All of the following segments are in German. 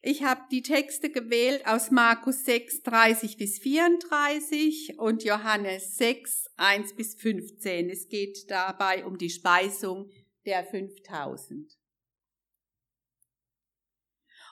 Ich habe die Texte gewählt aus Markus 6, 30 bis 34 und Johannes 6, 1 bis 15. Es geht dabei um die Speisung der 5000.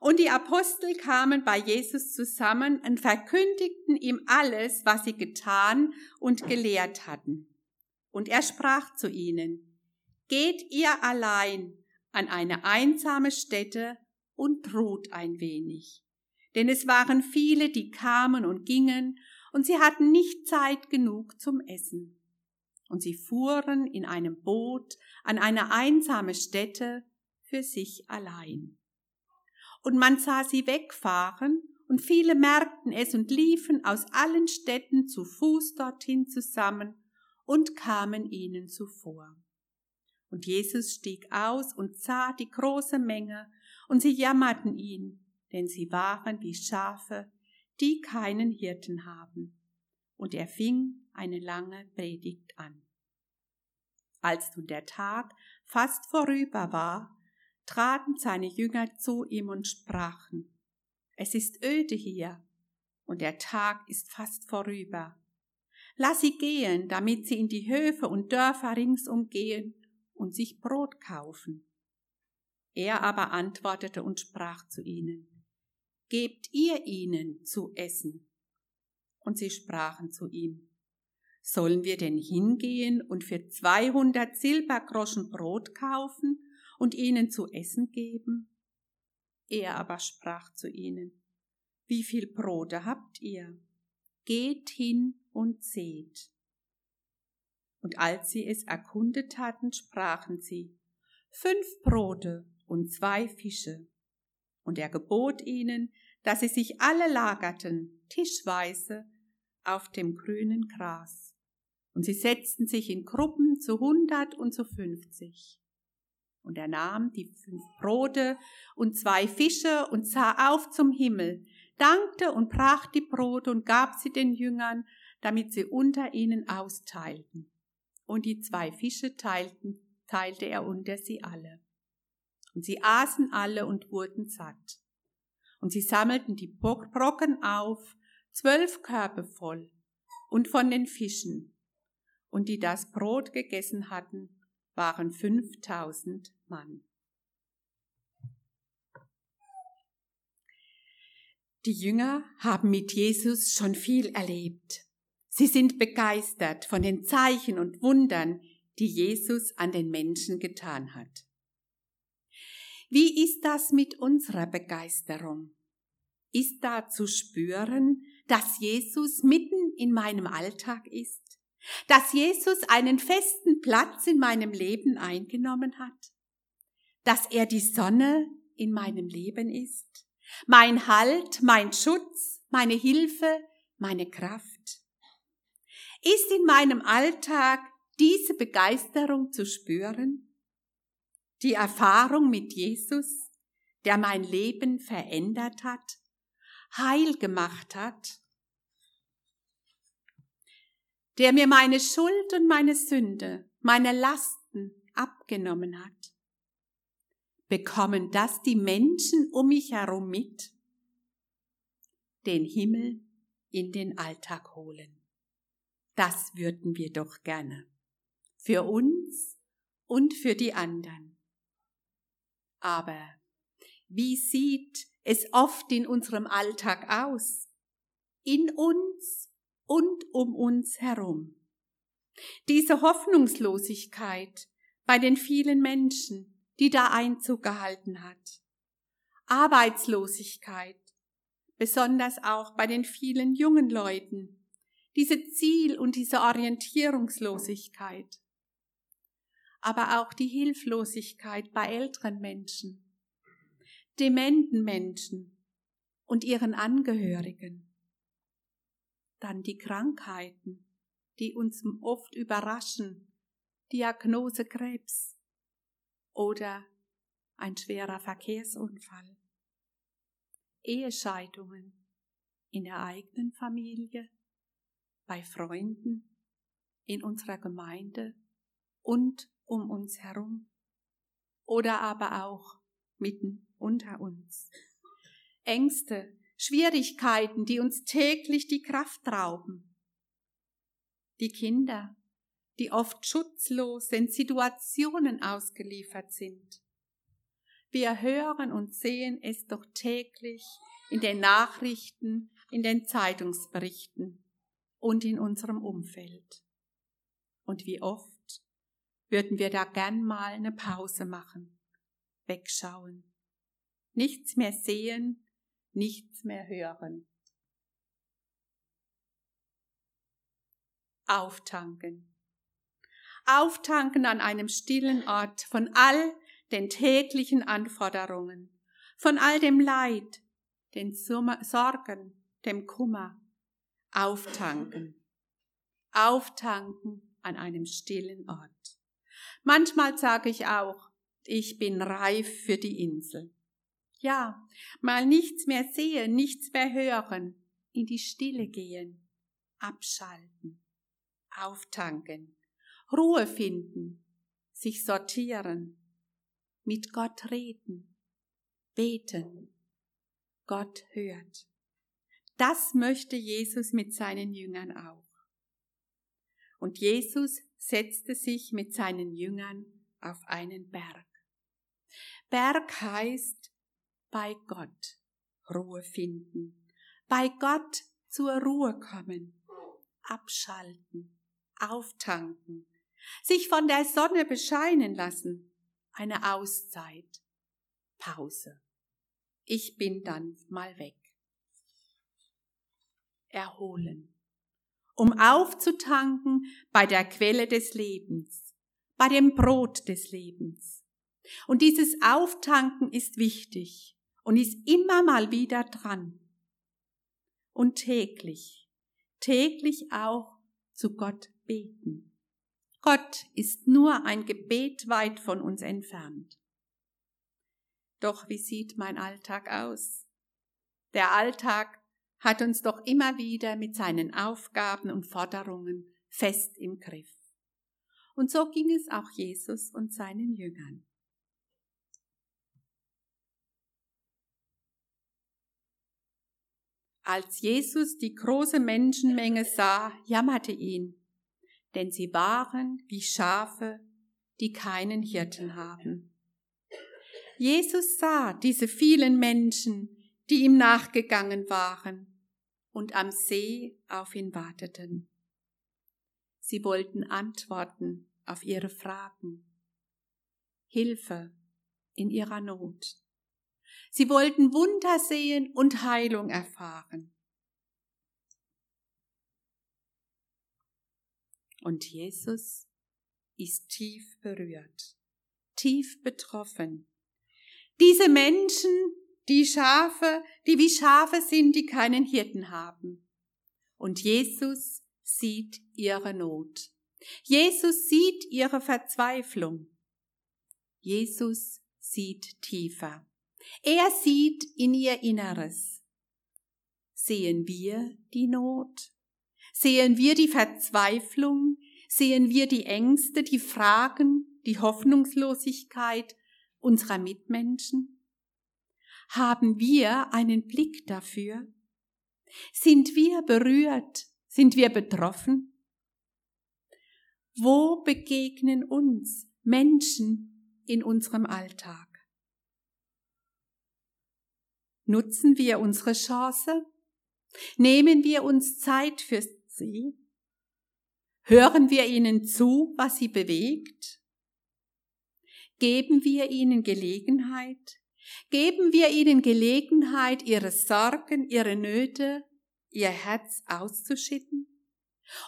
Und die Apostel kamen bei Jesus zusammen und verkündigten ihm alles, was sie getan und gelehrt hatten. Und er sprach zu ihnen, Geht ihr allein an eine einsame Stätte und ruht ein wenig. Denn es waren viele, die kamen und gingen, und sie hatten nicht Zeit genug zum Essen. Und sie fuhren in einem Boot an eine einsame Stätte für sich allein und man sah sie wegfahren, und viele merkten es und liefen aus allen Städten zu Fuß dorthin zusammen und kamen ihnen zuvor. Und Jesus stieg aus und sah die große Menge, und sie jammerten ihn, denn sie waren wie Schafe, die keinen Hirten haben. Und er fing eine lange Predigt an. Als nun der Tag fast vorüber war, traten seine Jünger zu ihm und sprachen, es ist öde hier, und der Tag ist fast vorüber. Lass sie gehen, damit sie in die Höfe und Dörfer ringsum gehen und sich Brot kaufen. Er aber antwortete und sprach zu ihnen, Gebt ihr ihnen zu essen. Und sie sprachen zu ihm, Sollen wir denn hingehen und für zweihundert Silbergroschen Brot kaufen und ihnen zu essen geben? Er aber sprach zu ihnen, Wie viel Brote habt ihr? Geht hin und seht. Und als sie es erkundet hatten, sprachen sie, Fünf Brote und zwei Fische. Und er gebot ihnen, dass sie sich alle lagerten, tischweise, auf dem grünen Gras. Und sie setzten sich in Gruppen zu hundert und zu fünfzig. Und er nahm die fünf Brote und zwei Fische und sah auf zum Himmel, dankte und brach die Brote und gab sie den Jüngern, damit sie unter ihnen austeilten. Und die zwei Fische teilten, teilte er unter sie alle. Und sie aßen alle und wurden satt. Und sie sammelten die Brocken auf, zwölf Körbe voll, und von den Fischen. Und die das Brot gegessen hatten, waren fünftausend Mann. Die Jünger haben mit Jesus schon viel erlebt. Sie sind begeistert von den Zeichen und Wundern, die Jesus an den Menschen getan hat. Wie ist das mit unserer Begeisterung? Ist da zu spüren, dass Jesus mitten in meinem Alltag ist? Dass Jesus einen festen Platz in meinem Leben eingenommen hat? Dass er die Sonne in meinem Leben ist? Mein Halt, mein Schutz, meine Hilfe, meine Kraft? Ist in meinem Alltag diese Begeisterung zu spüren? Die Erfahrung mit Jesus, der mein Leben verändert hat, heil gemacht hat der mir meine Schuld und meine Sünde, meine Lasten abgenommen hat. Bekommen das die Menschen um mich herum mit? Den Himmel in den Alltag holen. Das würden wir doch gerne. Für uns und für die anderen. Aber wie sieht es oft in unserem Alltag aus? In uns und um uns herum. Diese Hoffnungslosigkeit bei den vielen Menschen, die da Einzug gehalten hat. Arbeitslosigkeit, besonders auch bei den vielen jungen Leuten. Diese Ziel- und diese Orientierungslosigkeit. Aber auch die Hilflosigkeit bei älteren Menschen, dementen Menschen und ihren Angehörigen. Dann die Krankheiten, die uns oft überraschen, Diagnose Krebs oder ein schwerer Verkehrsunfall, Ehescheidungen in der eigenen Familie, bei Freunden, in unserer Gemeinde und um uns herum oder aber auch mitten unter uns. Ängste, Schwierigkeiten, die uns täglich die Kraft rauben. Die Kinder, die oft schutzlos in Situationen ausgeliefert sind. Wir hören und sehen es doch täglich in den Nachrichten, in den Zeitungsberichten und in unserem Umfeld. Und wie oft würden wir da gern mal eine Pause machen, wegschauen, nichts mehr sehen, nichts mehr hören. Auftanken. Auftanken an einem stillen Ort von all den täglichen Anforderungen, von all dem Leid, den Sorgen, dem Kummer. Auftanken. Auftanken an einem stillen Ort. Manchmal sage ich auch, ich bin reif für die Insel. Ja, mal nichts mehr sehen, nichts mehr hören, in die Stille gehen, abschalten, auftanken, Ruhe finden, sich sortieren, mit Gott reden, beten. Gott hört. Das möchte Jesus mit seinen Jüngern auch. Und Jesus setzte sich mit seinen Jüngern auf einen Berg. Berg heißt bei Gott Ruhe finden, bei Gott zur Ruhe kommen, abschalten, auftanken, sich von der Sonne bescheinen lassen, eine Auszeit, Pause. Ich bin dann mal weg. Erholen, um aufzutanken bei der Quelle des Lebens, bei dem Brot des Lebens. Und dieses Auftanken ist wichtig und ist immer mal wieder dran. Und täglich, täglich auch zu Gott beten. Gott ist nur ein Gebet weit von uns entfernt. Doch wie sieht mein Alltag aus? Der Alltag hat uns doch immer wieder mit seinen Aufgaben und Forderungen fest im Griff. Und so ging es auch Jesus und seinen Jüngern. Als Jesus die große Menschenmenge sah, jammerte ihn, denn sie waren wie Schafe, die keinen Hirten haben. Jesus sah diese vielen Menschen, die ihm nachgegangen waren und am See auf ihn warteten. Sie wollten Antworten auf ihre Fragen, Hilfe in ihrer Not. Sie wollten Wunder sehen und Heilung erfahren. Und Jesus ist tief berührt, tief betroffen. Diese Menschen, die Schafe, die wie Schafe sind, die keinen Hirten haben. Und Jesus sieht ihre Not. Jesus sieht ihre Verzweiflung. Jesus sieht tiefer. Er sieht in ihr Inneres. Sehen wir die Not? Sehen wir die Verzweiflung? Sehen wir die Ängste, die Fragen, die Hoffnungslosigkeit unserer Mitmenschen? Haben wir einen Blick dafür? Sind wir berührt? Sind wir betroffen? Wo begegnen uns Menschen in unserem Alltag? Nutzen wir unsere Chance? Nehmen wir uns Zeit für sie? Hören wir ihnen zu, was sie bewegt? Geben wir ihnen Gelegenheit? Geben wir ihnen Gelegenheit, ihre Sorgen, ihre Nöte, ihr Herz auszuschütten?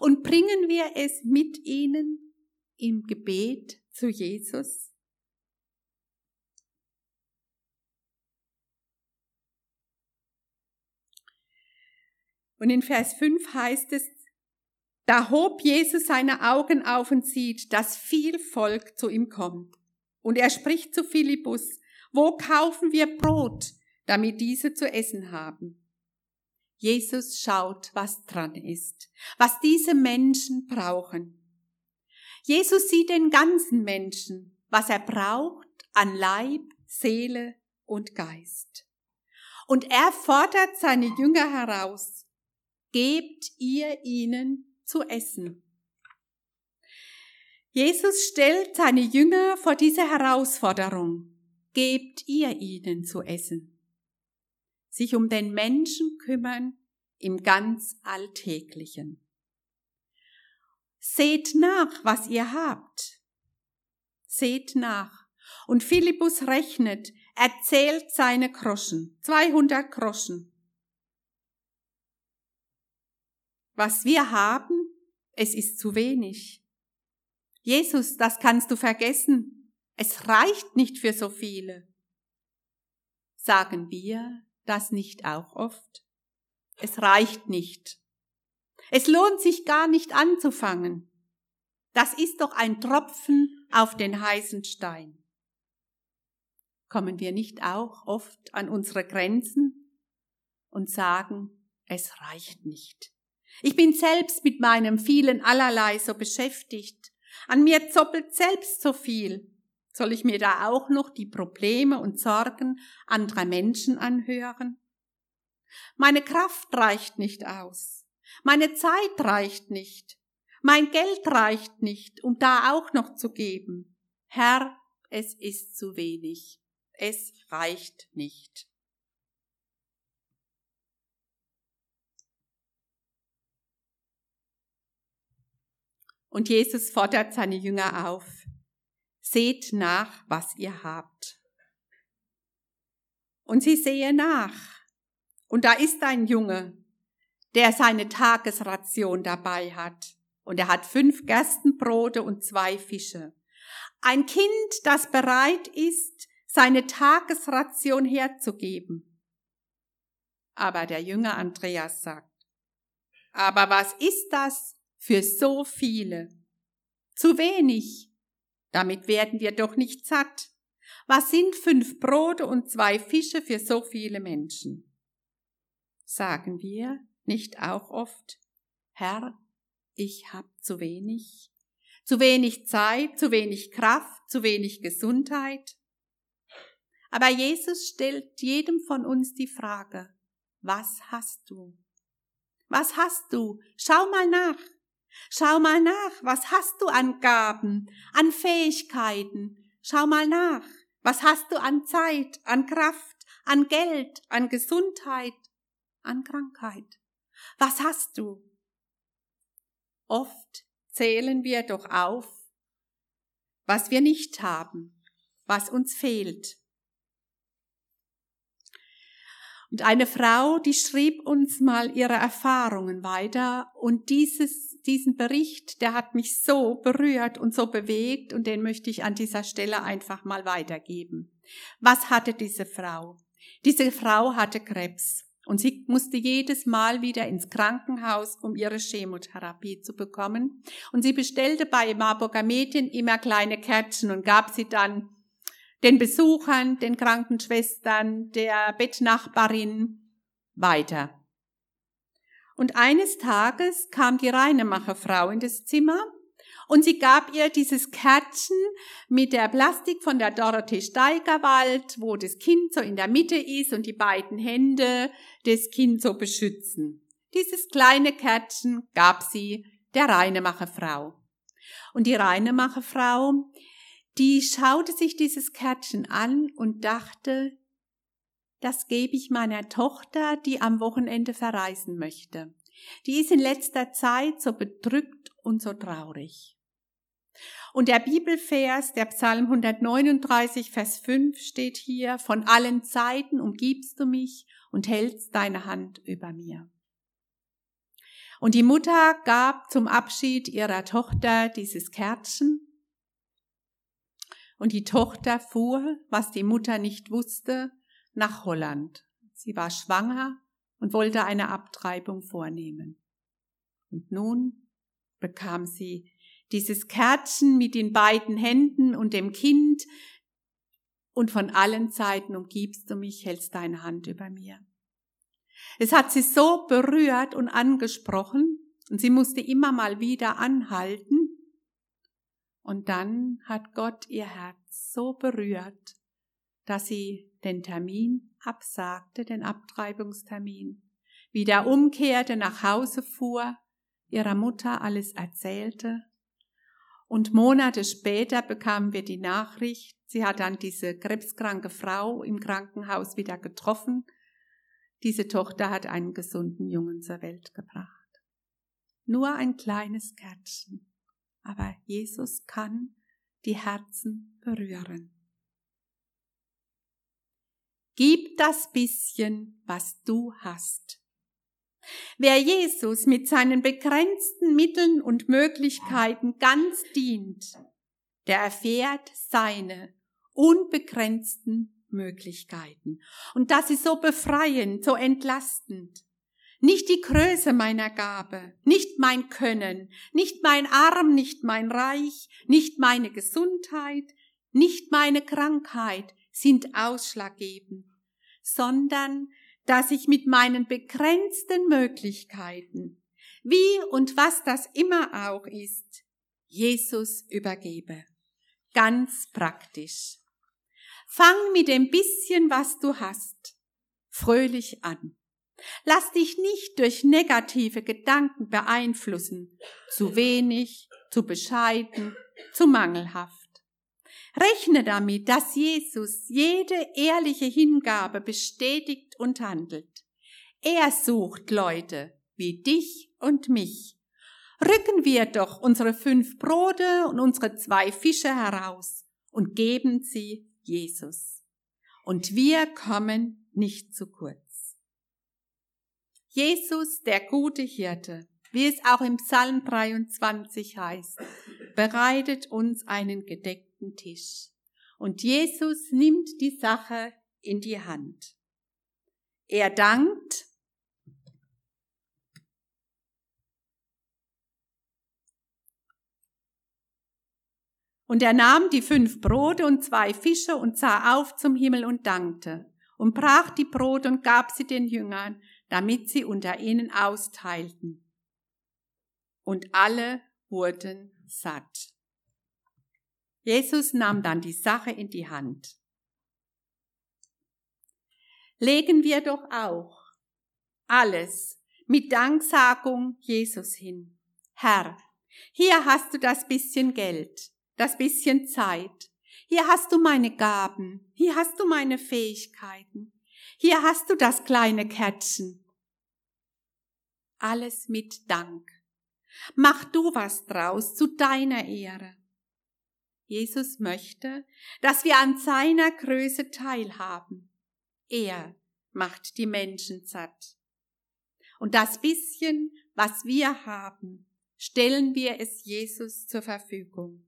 Und bringen wir es mit ihnen im Gebet zu Jesus? Und in Vers 5 heißt es, da hob Jesus seine Augen auf und sieht, dass viel Volk zu ihm kommt. Und er spricht zu Philippus, wo kaufen wir Brot, damit diese zu essen haben? Jesus schaut, was dran ist, was diese Menschen brauchen. Jesus sieht den ganzen Menschen, was er braucht an Leib, Seele und Geist. Und er fordert seine Jünger heraus, gebt ihr ihnen zu essen. Jesus stellt seine Jünger vor diese Herausforderung, gebt ihr ihnen zu essen. Sich um den Menschen kümmern im ganz Alltäglichen. Seht nach, was ihr habt. Seht nach. Und Philippus rechnet, erzählt seine Groschen, 200 Groschen. Was wir haben, es ist zu wenig. Jesus, das kannst du vergessen. Es reicht nicht für so viele. Sagen wir das nicht auch oft? Es reicht nicht. Es lohnt sich gar nicht anzufangen. Das ist doch ein Tropfen auf den heißen Stein. Kommen wir nicht auch oft an unsere Grenzen und sagen, es reicht nicht. Ich bin selbst mit meinem vielen allerlei so beschäftigt. An mir zoppelt selbst so viel. Soll ich mir da auch noch die Probleme und Sorgen anderer Menschen anhören? Meine Kraft reicht nicht aus. Meine Zeit reicht nicht. Mein Geld reicht nicht, um da auch noch zu geben. Herr, es ist zu wenig. Es reicht nicht. Und Jesus fordert seine Jünger auf, seht nach, was ihr habt. Und sie sehen nach. Und da ist ein Junge, der seine Tagesration dabei hat. Und er hat fünf Gerstenbrote und zwei Fische. Ein Kind, das bereit ist, seine Tagesration herzugeben. Aber der Jünger Andreas sagt, aber was ist das für so viele. Zu wenig. Damit werden wir doch nicht satt. Was sind fünf Brote und zwei Fische für so viele Menschen? Sagen wir nicht auch oft, Herr, ich hab zu wenig, zu wenig Zeit, zu wenig Kraft, zu wenig Gesundheit? Aber Jesus stellt jedem von uns die Frage, was hast du? Was hast du? Schau mal nach. Schau mal nach, was hast du an Gaben, an Fähigkeiten? Schau mal nach, was hast du an Zeit, an Kraft, an Geld, an Gesundheit, an Krankheit? Was hast du? Oft zählen wir doch auf, was wir nicht haben, was uns fehlt. Und eine Frau, die schrieb uns mal ihre Erfahrungen weiter und dieses, diesen Bericht, der hat mich so berührt und so bewegt und den möchte ich an dieser Stelle einfach mal weitergeben. Was hatte diese Frau? Diese Frau hatte Krebs und sie musste jedes Mal wieder ins Krankenhaus, um ihre Chemotherapie zu bekommen. Und sie bestellte bei Marburger Mädchen immer kleine Kärtchen und gab sie dann den Besuchern, den Krankenschwestern, der Bettnachbarin weiter. Und eines Tages kam die Reinemacherfrau in das Zimmer und sie gab ihr dieses Kärtchen mit der Plastik von der Dorothee Steigerwald, wo das Kind so in der Mitte ist und die beiden Hände des Kind so beschützen. Dieses kleine Kärtchen gab sie der Reinemacherfrau. Und die Reinemacherfrau, die schaute sich dieses Kärtchen an und dachte, das gebe ich meiner Tochter, die am Wochenende verreisen möchte. Die ist in letzter Zeit so bedrückt und so traurig. Und der Bibelvers, der Psalm 139, Vers 5 steht hier, von allen Zeiten umgibst du mich und hältst deine Hand über mir. Und die Mutter gab zum Abschied ihrer Tochter dieses Kärtchen und die Tochter fuhr, was die Mutter nicht wusste, nach Holland. Sie war schwanger und wollte eine Abtreibung vornehmen. Und nun bekam sie dieses Kärtchen mit den beiden Händen und dem Kind und von allen Seiten umgibst du mich, hältst deine Hand über mir. Es hat sie so berührt und angesprochen und sie musste immer mal wieder anhalten und dann hat Gott ihr Herz so berührt, dass sie den Termin absagte den Abtreibungstermin, wieder umkehrte, nach Hause fuhr, ihrer Mutter alles erzählte. Und Monate später bekamen wir die Nachricht, sie hat dann diese krebskranke Frau im Krankenhaus wieder getroffen. Diese Tochter hat einen gesunden Jungen zur Welt gebracht. Nur ein kleines Kärtchen. Aber Jesus kann die Herzen berühren. Gib das bisschen, was du hast. Wer Jesus mit seinen begrenzten Mitteln und Möglichkeiten ganz dient, der erfährt seine unbegrenzten Möglichkeiten. Und das ist so befreiend, so entlastend. Nicht die Größe meiner Gabe, nicht mein Können, nicht mein Arm, nicht mein Reich, nicht meine Gesundheit, nicht meine Krankheit sind ausschlaggebend, sondern dass ich mit meinen begrenzten Möglichkeiten, wie und was das immer auch ist, Jesus übergebe. Ganz praktisch. Fang mit dem bisschen, was du hast, fröhlich an. Lass dich nicht durch negative Gedanken beeinflussen, zu wenig, zu bescheiden, zu mangelhaft. Rechne damit, dass Jesus jede ehrliche Hingabe bestätigt und handelt. Er sucht Leute wie dich und mich. Rücken wir doch unsere fünf Brote und unsere zwei Fische heraus und geben sie Jesus. Und wir kommen nicht zu kurz. Jesus, der gute Hirte, wie es auch im Psalm 23 heißt, bereitet uns einen gedeckten Tisch. Und Jesus nimmt die Sache in die Hand. Er dankt Und er nahm die fünf Brote und zwei Fische und sah auf zum Himmel und dankte und brach die Brote und gab sie den Jüngern, damit sie unter ihnen austeilten. Und alle wurden satt. Jesus nahm dann die Sache in die Hand. Legen wir doch auch alles mit Danksagung Jesus hin. Herr, hier hast du das bisschen Geld, das bisschen Zeit. Hier hast du meine Gaben. Hier hast du meine Fähigkeiten. Hier hast du das kleine Kärtchen. Alles mit Dank. Mach du was draus zu deiner Ehre. Jesus möchte, dass wir an seiner Größe teilhaben. Er macht die Menschen satt. Und das bisschen, was wir haben, stellen wir es Jesus zur Verfügung.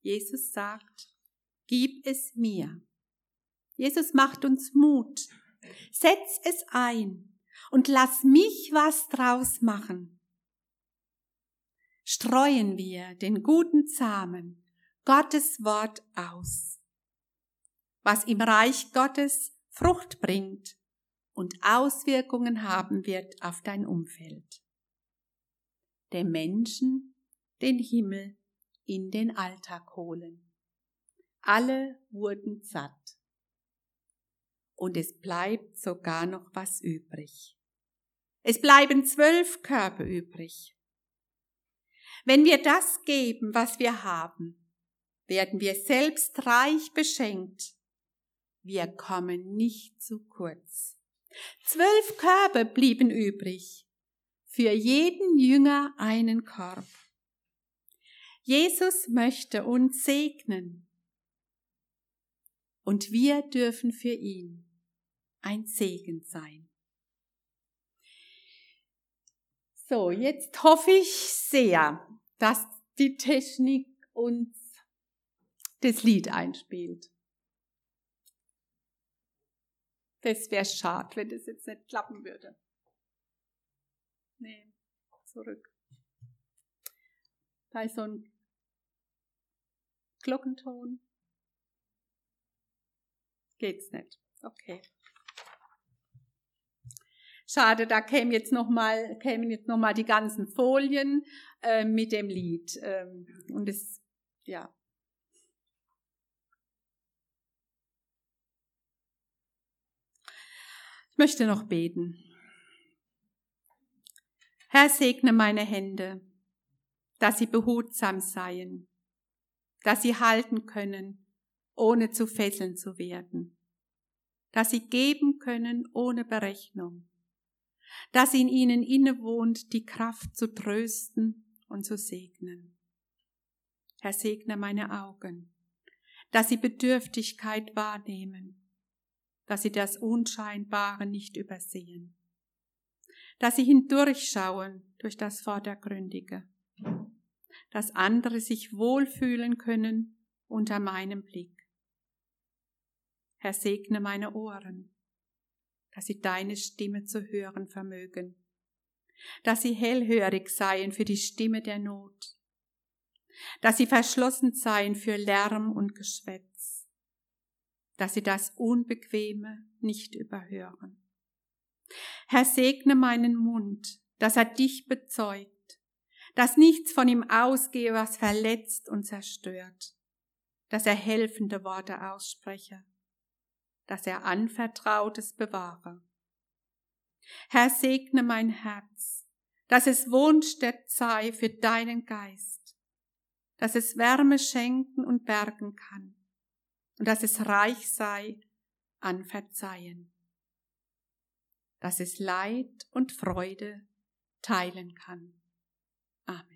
Jesus sagt, gib es mir. Jesus macht uns Mut. Setz es ein und lass mich was draus machen. Streuen wir den guten Samen Gottes Wort aus, was im Reich Gottes Frucht bringt und Auswirkungen haben wird auf dein Umfeld. Der Menschen den Himmel in den Alltag holen. Alle wurden satt. Und es bleibt sogar noch was übrig. Es bleiben zwölf Körper übrig. Wenn wir das geben, was wir haben, werden wir selbst reich beschenkt. Wir kommen nicht zu kurz. Zwölf Körbe blieben übrig, für jeden Jünger einen Korb. Jesus möchte uns segnen und wir dürfen für ihn ein Segen sein. So, jetzt hoffe ich sehr, dass die Technik uns das Lied einspielt. Das wäre schade, wenn das jetzt nicht klappen würde. Nee, zurück. Da ist so ein Glockenton. Geht's nicht. Okay. Schade, da kämen jetzt noch mal, kämen jetzt noch mal die ganzen Folien äh, mit dem Lied. Ähm, und es, ja, Ich möchte noch beten. Herr, segne meine Hände, dass sie behutsam seien, dass sie halten können, ohne zu fesseln zu werden, dass sie geben können ohne Berechnung, dass in ihnen innewohnt die Kraft zu trösten und zu segnen. Herr, segne meine Augen, dass sie Bedürftigkeit wahrnehmen, dass sie das Unscheinbare nicht übersehen, dass sie hindurchschauen durch das Vordergründige, dass andere sich wohlfühlen können unter meinem Blick. Herr, segne meine Ohren, dass sie deine Stimme zu hören vermögen, dass sie hellhörig seien für die Stimme der Not, dass sie verschlossen seien für Lärm und Geschwätz, dass sie das Unbequeme nicht überhören. Herr, segne meinen Mund, dass er dich bezeugt, dass nichts von ihm ausgehe, was verletzt und zerstört, dass er helfende Worte ausspreche, dass er Anvertrautes bewahre. Herr, segne mein Herz, dass es Wohnstätt sei für deinen Geist, dass es Wärme schenken und bergen kann und dass es reich sei an Verzeihen, dass es Leid und Freude teilen kann. Amen.